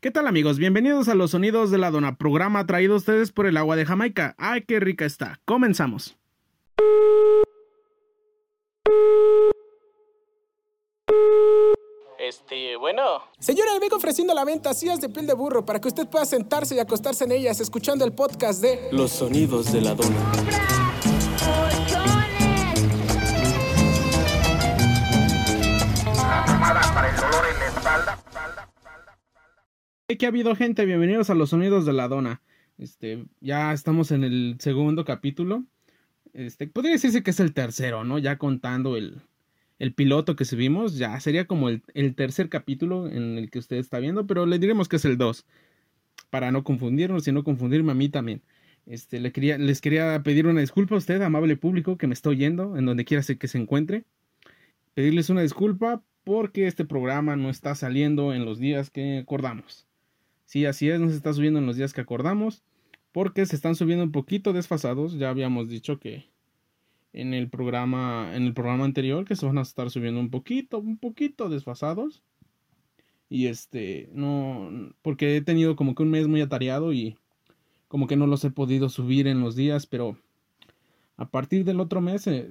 ¿Qué tal amigos? Bienvenidos a los sonidos de la dona, programa traído a ustedes por el agua de Jamaica. ¡Ay, qué rica está! Comenzamos. Este, bueno. Señora, le vengo ofreciendo la venta sillas de piel de burro para que usted pueda sentarse y acostarse en ellas escuchando el podcast de Los sonidos de la dona. ¿Qué ha habido gente? Bienvenidos a los sonidos de la dona. Este, ya estamos en el segundo capítulo. Este, podría decirse que es el tercero, ¿no? Ya contando el, el piloto que subimos, ya sería como el, tercer capítulo en el que usted está viendo, pero le diremos que es el 2. Para no confundirnos y no confundirme a mí también. Este, le les quería pedir una disculpa a usted, amable público, que me está oyendo, en donde quiera que se encuentre. Pedirles una disculpa porque este programa no está saliendo en los días que acordamos. Sí, así es, no se está subiendo en los días que acordamos, porque se están subiendo un poquito desfasados. Ya habíamos dicho que en el programa, en el programa anterior, que se van a estar subiendo un poquito, un poquito desfasados. Y este, no, porque he tenido como que un mes muy atareado y como que no los he podido subir en los días, pero a partir del otro mes se,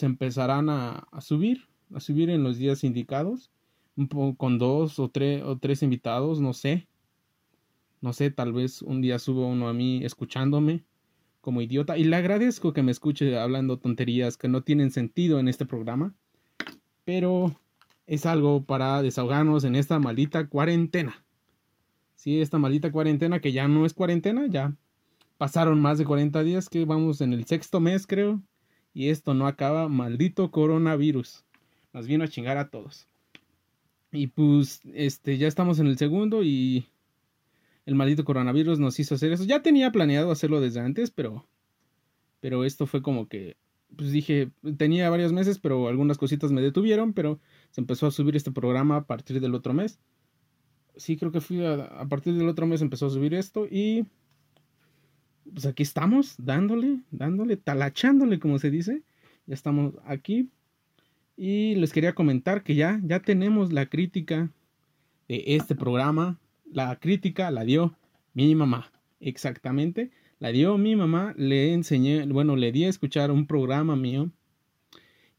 empezarán a, a, subir, a subir en los días indicados, un poco con dos o tres o tres invitados, no sé. No sé, tal vez un día subo uno a mí escuchándome como idiota. Y le agradezco que me escuche hablando tonterías que no tienen sentido en este programa. Pero es algo para desahogarnos en esta maldita cuarentena. Sí, esta maldita cuarentena que ya no es cuarentena, ya pasaron más de 40 días, que vamos en el sexto mes creo. Y esto no acaba, maldito coronavirus. Nos vino a chingar a todos. Y pues, este, ya estamos en el segundo y el maldito coronavirus nos hizo hacer eso. Ya tenía planeado hacerlo desde antes, pero pero esto fue como que pues dije, tenía varios meses, pero algunas cositas me detuvieron, pero se empezó a subir este programa a partir del otro mes. Sí, creo que fui a, a partir del otro mes empezó a subir esto y pues aquí estamos, dándole, dándole, talachándole, como se dice. Ya estamos aquí. Y les quería comentar que ya, ya tenemos la crítica de este programa la crítica la dio mi mamá. Exactamente. La dio mi mamá. Le enseñé, bueno, le di a escuchar un programa mío.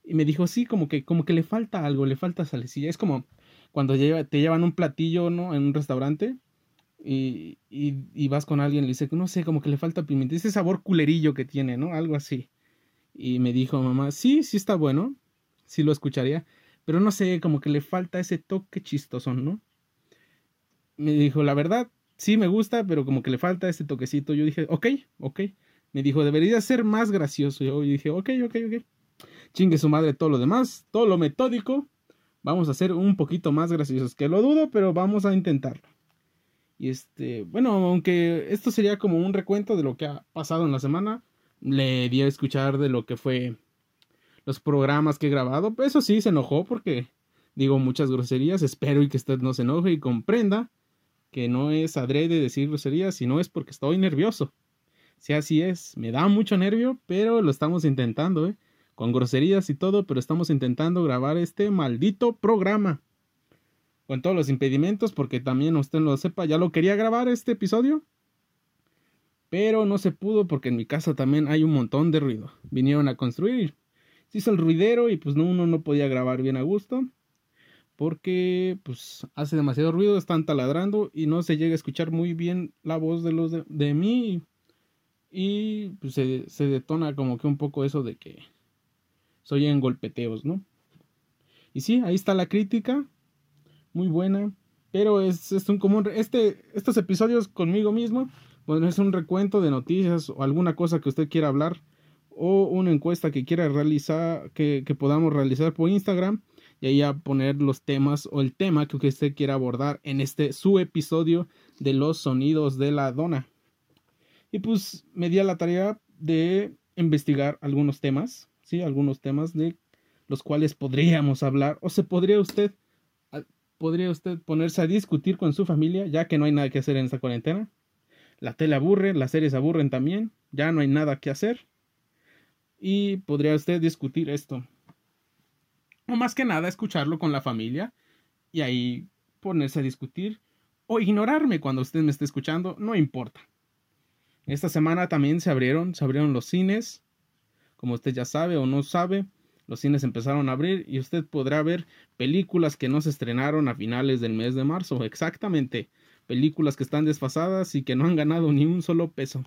Y me dijo, sí, como que, como que le falta algo, le falta salecilla. Es como cuando te llevan un platillo, ¿no? En un restaurante. Y, y, y vas con alguien y le dice, no sé, como que le falta pimienta. Ese sabor culerillo que tiene, ¿no? Algo así. Y me dijo mamá, sí, sí está bueno. Sí lo escucharía. Pero no sé, como que le falta ese toque chistoso, ¿no? Me dijo, la verdad, sí me gusta, pero como que le falta este toquecito. Yo dije, ok, ok. Me dijo, debería ser más gracioso. Yo dije, ok, ok, ok. Chingue su madre todo lo demás, todo lo metódico. Vamos a ser un poquito más graciosos, que lo dudo, pero vamos a intentarlo. Y este, bueno, aunque esto sería como un recuento de lo que ha pasado en la semana, le di a escuchar de lo que fue los programas que he grabado. Eso sí, se enojó porque digo muchas groserías. Espero y que usted no se enoje y comprenda que no es adrede decir groserías, sino es porque estoy nervioso. Si así es, me da mucho nervio, pero lo estamos intentando, ¿eh? Con groserías y todo, pero estamos intentando grabar este maldito programa. Con todos los impedimentos, porque también usted lo sepa, ya lo quería grabar este episodio. Pero no se pudo porque en mi casa también hay un montón de ruido. Vinieron a construir. Se hizo el ruidero y pues no, uno no podía grabar bien a gusto porque pues hace demasiado ruido, están taladrando y no se llega a escuchar muy bien la voz de los de, de mí y pues se, se, detona como que un poco eso de que soy en golpeteos, ¿no? Y sí, ahí está la crítica, muy buena, pero es, es un común, este, estos episodios conmigo mismo, bueno, es un recuento de noticias o alguna cosa que usted quiera hablar o una encuesta que quiera realizar, que, que podamos realizar por Instagram y ahí a poner los temas o el tema que usted quiera abordar en este su episodio de los sonidos de la dona. Y pues me di a la tarea de investigar algunos temas, sí, algunos temas de los cuales podríamos hablar o se podría usted podría usted ponerse a discutir con su familia, ya que no hay nada que hacer en esta cuarentena. La tele aburre, las series aburren también, ya no hay nada que hacer. Y podría usted discutir esto o más que nada escucharlo con la familia y ahí ponerse a discutir o ignorarme cuando usted me esté escuchando, no importa. Esta semana también se abrieron, se abrieron los cines. Como usted ya sabe o no sabe, los cines empezaron a abrir y usted podrá ver películas que no se estrenaron a finales del mes de marzo. Exactamente. Películas que están desfasadas y que no han ganado ni un solo peso.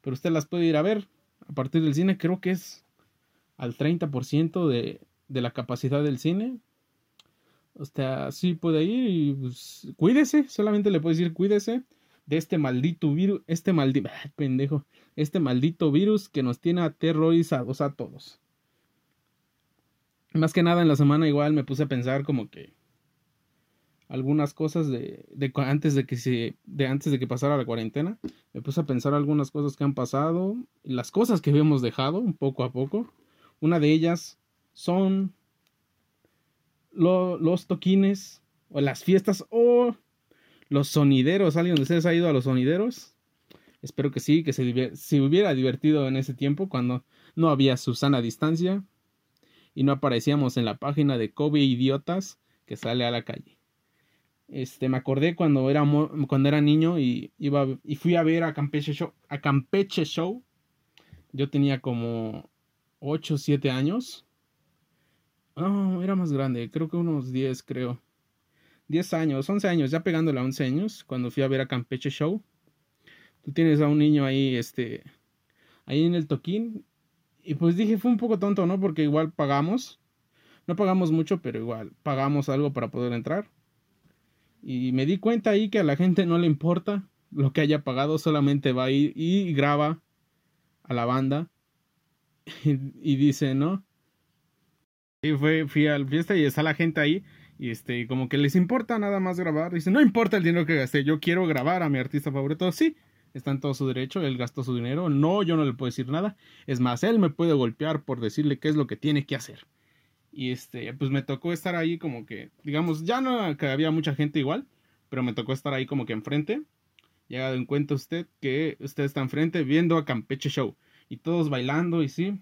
Pero usted las puede ir a ver a partir del cine. Creo que es al 30% de, de la capacidad del cine. O sea, sí puede ir y pues, cuídese. Solamente le puedo decir cuídese de este maldito virus. Este maldito... pendejo. Este maldito virus que nos tiene aterrorizados a todos más que nada en la semana igual me puse a pensar como que algunas cosas de, de, antes de que se de antes de que pasara la cuarentena me puse a pensar algunas cosas que han pasado las cosas que habíamos dejado un poco a poco una de ellas son los toquines o las fiestas o los sonideros alguien de ustedes ha ido a los sonideros espero que sí que se, hubiera divertido en ese tiempo cuando no había Susana distancia y no aparecíamos en la página de Kobe Idiotas que sale a la calle. Este, me acordé cuando era, cuando era niño y, iba, y fui a ver a Campeche Show. A Campeche Show. Yo tenía como 8 o 7 años. No, era más grande, creo que unos 10, creo. 10 años, 11 años, ya pegándole a 11 años, cuando fui a ver a Campeche Show. Tú tienes a un niño ahí, este, ahí en el toquín y pues dije, fue un poco tonto, ¿no? Porque igual pagamos. No pagamos mucho, pero igual pagamos algo para poder entrar. Y me di cuenta ahí que a la gente no le importa lo que haya pagado, solamente va a ir y graba a la banda. Y, dice, ¿no? Y fue, fui a la fiesta y está la gente ahí. Y este, como que les importa nada más grabar. Dice, no importa el dinero que gasté, yo quiero grabar a mi artista favorito. Sí, está en todo su derecho, él gastó su dinero, no, yo no le puedo decir nada, es más, él me puede golpear por decirle qué es lo que tiene que hacer. Y este, pues me tocó estar ahí como que, digamos, ya no que había mucha gente igual, pero me tocó estar ahí como que enfrente. Llegado en cuenta usted que usted está enfrente viendo a Campeche Show y todos bailando y sí,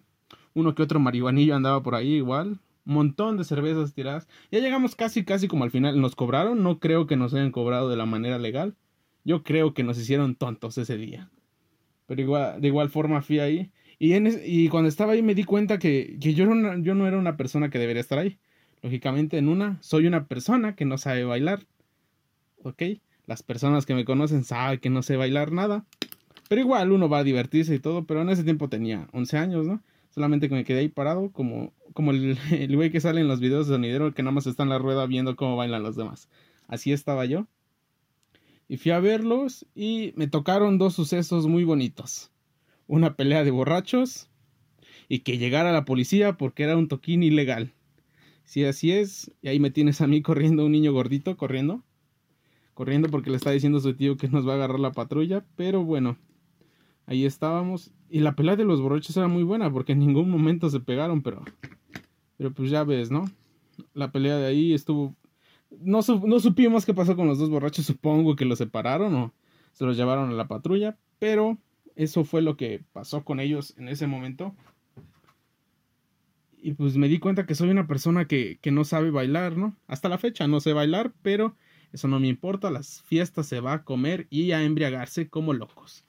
uno que otro marihuanillo andaba por ahí igual, montón de cervezas tiradas. Ya llegamos casi, casi como al final. Nos cobraron, no creo que nos hayan cobrado de la manera legal. Yo creo que nos hicieron tontos ese día. Pero igual, de igual forma fui ahí. Y, en y cuando estaba ahí me di cuenta que, que yo, yo no era una persona que debería estar ahí. Lógicamente, en una, soy una persona que no sabe bailar. ¿Ok? Las personas que me conocen saben que no sé bailar nada. Pero igual uno va a divertirse y todo. Pero en ese tiempo tenía 11 años, ¿no? Solamente que me quedé ahí parado como, como el, el güey que sale en los videos de sonidero que nada más está en la rueda viendo cómo bailan los demás. Así estaba yo y fui a verlos y me tocaron dos sucesos muy bonitos. Una pelea de borrachos y que llegara la policía porque era un toquín ilegal. Si así es, y ahí me tienes a mí corriendo, un niño gordito corriendo. Corriendo porque le está diciendo a su tío que nos va a agarrar la patrulla, pero bueno, ahí estábamos. Y la pelea de los borrachos era muy buena porque en ningún momento se pegaron, pero, pero pues ya ves, ¿no? La pelea de ahí estuvo no, no supimos qué pasó con los dos borrachos, supongo que los separaron o se los llevaron a la patrulla, pero eso fue lo que pasó con ellos en ese momento. Y pues me di cuenta que soy una persona que, que no sabe bailar, ¿no? Hasta la fecha no sé bailar, pero eso no me importa, las fiestas se va a comer y a embriagarse como locos.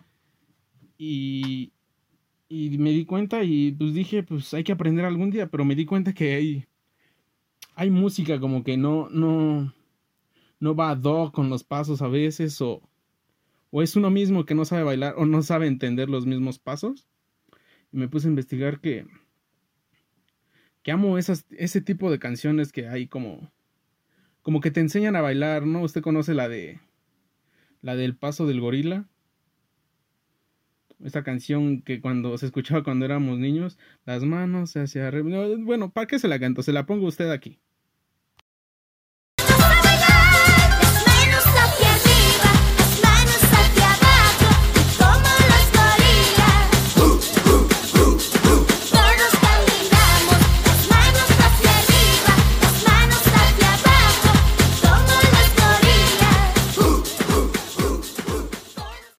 Y, y me di cuenta y pues dije, pues hay que aprender algún día, pero me di cuenta que hay hay música como que no, no, no va a do con los pasos a veces o, o es uno mismo que no sabe bailar o no sabe entender los mismos pasos. Y me puse a investigar que, que amo esas, ese tipo de canciones que hay como, como que te enseñan a bailar, ¿no? Usted conoce la de, la del paso del gorila. Esta canción que cuando se escuchaba cuando éramos niños, las manos hacia arriba. Bueno, ¿para qué se la canto? Se la pongo usted aquí.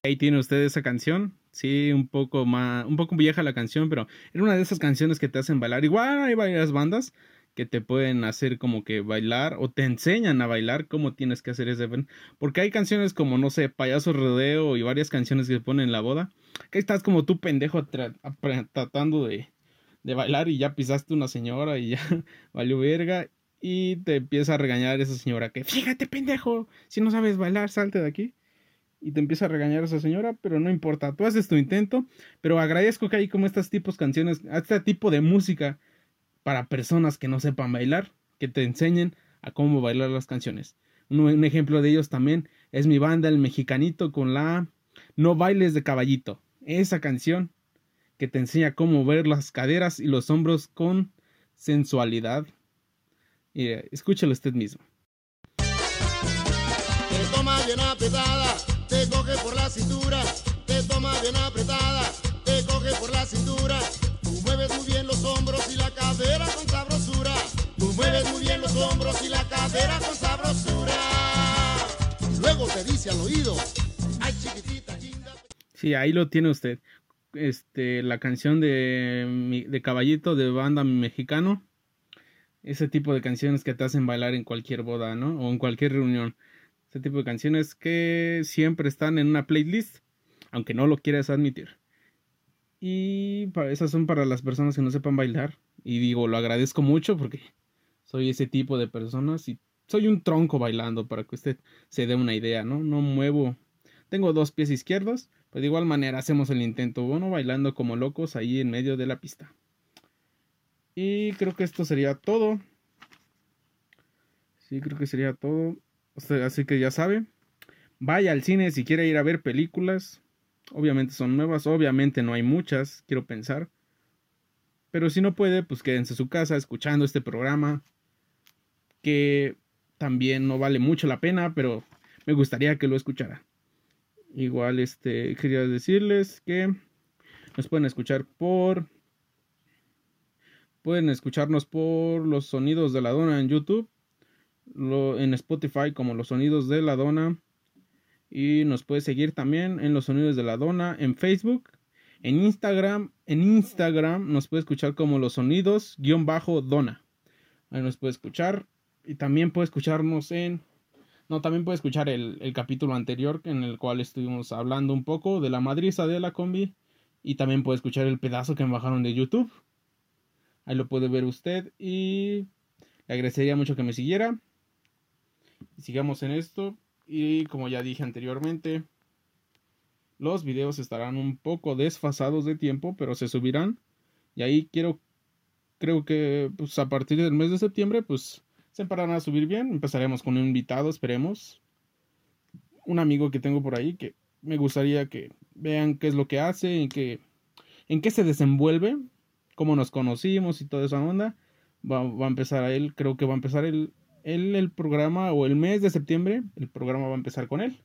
Ahí tiene usted esa canción. Sí, un poco más, un poco vieja la canción, pero era una de esas canciones que te hacen bailar. Igual hay varias bandas que te pueden hacer como que bailar o te enseñan a bailar cómo tienes que hacer ese porque hay canciones como no sé payaso rodeo y varias canciones que se ponen en la boda que estás como tú pendejo tratando de, de bailar y ya pisaste una señora y ya valió verga y te empieza a regañar esa señora que fíjate pendejo si no sabes bailar salte de aquí y te empieza a regañar esa señora, pero no importa, tú haces tu intento, pero agradezco que hay como estos tipos canciones, este tipo de música para personas que no sepan bailar, que te enseñen a cómo bailar las canciones. Un, ejemplo de ellos también es mi banda El Mexicanito con la No bailes de caballito, esa canción que te enseña cómo ver las caderas y los hombros con sensualidad. Y, escúchalo usted mismo. Te coge por la cintura, te toma bien apretada, te coge por la cintura. Tú mueves muy bien los hombros y la cadera con sabrosura. Tú mueves muy bien los hombros y la cadera con sabrosura. Luego te dice al oído, ay chiquitita linda. Sí, ahí lo tiene usted. Este, la canción de, de Caballito de banda mexicano. Ese tipo de canciones que te hacen bailar en cualquier boda, ¿no? O en cualquier reunión este tipo de canciones que siempre están en una playlist, aunque no lo quieras admitir. Y esas son para las personas que no sepan bailar. Y digo, lo agradezco mucho porque soy ese tipo de personas y soy un tronco bailando para que usted se dé una idea, ¿no? No muevo. Tengo dos pies izquierdos, pero de igual manera hacemos el intento, bueno, bailando como locos ahí en medio de la pista. Y creo que esto sería todo. Sí, creo que sería todo así que ya sabe, vaya al cine si quiere ir a ver películas. Obviamente son nuevas, obviamente no hay muchas, quiero pensar. Pero si no puede, pues quédense en su casa escuchando este programa. Que también no vale mucho la pena, pero me gustaría que lo escuchara. Igual este quería decirles que nos pueden escuchar por pueden escucharnos por los sonidos de la dona en YouTube en Spotify como los sonidos de la dona. Y nos puede seguir también en los sonidos de la dona en Facebook. En Instagram, en Instagram nos puede escuchar como los sonidos guion bajo dona. Ahí nos puede escuchar. Y también puede escucharnos en... No, también puede escuchar el, el capítulo anterior en el cual estuvimos hablando un poco de la madriza de la combi. Y también puede escuchar el pedazo que me bajaron de YouTube. Ahí lo puede ver usted. Y le agradecería mucho que me siguiera sigamos en esto. Y como ya dije anteriormente, los videos estarán un poco desfasados de tiempo, pero se subirán. Y ahí quiero, creo que pues a partir del mes de septiembre, pues se empezarán a subir bien. Empezaremos con un invitado, esperemos. Un amigo que tengo por ahí que me gustaría que vean qué es lo que hace, en qué, en qué se desenvuelve, cómo nos conocimos y toda esa onda. Va, va a empezar a él, creo que va a empezar el, el, programa o el mes de septiembre, el programa va a empezar con él.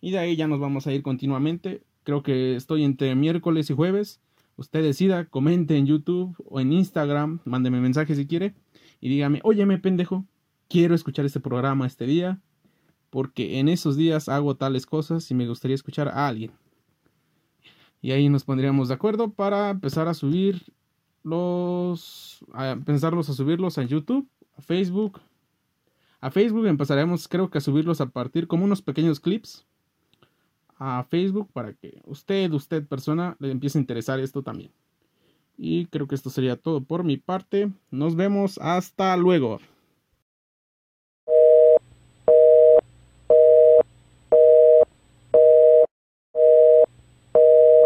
Y de ahí ya nos vamos a ir continuamente. Creo que estoy entre miércoles y jueves. Usted decida, comente en YouTube o en Instagram, mándeme mensaje si quiere y dígame, óyeme pendejo, quiero escuchar este programa este día porque en esos días hago tales cosas y me gustaría escuchar a alguien. Y ahí nos pondríamos de acuerdo para empezar a subir los, a empezarlos a subirlos a YouTube, a Facebook, a Facebook empezaremos creo que a subirlos a partir como unos pequeños clips a Facebook para que usted, usted persona, le empiece a interesar esto también. Y creo que esto sería todo por mi parte. Nos vemos. Hasta luego.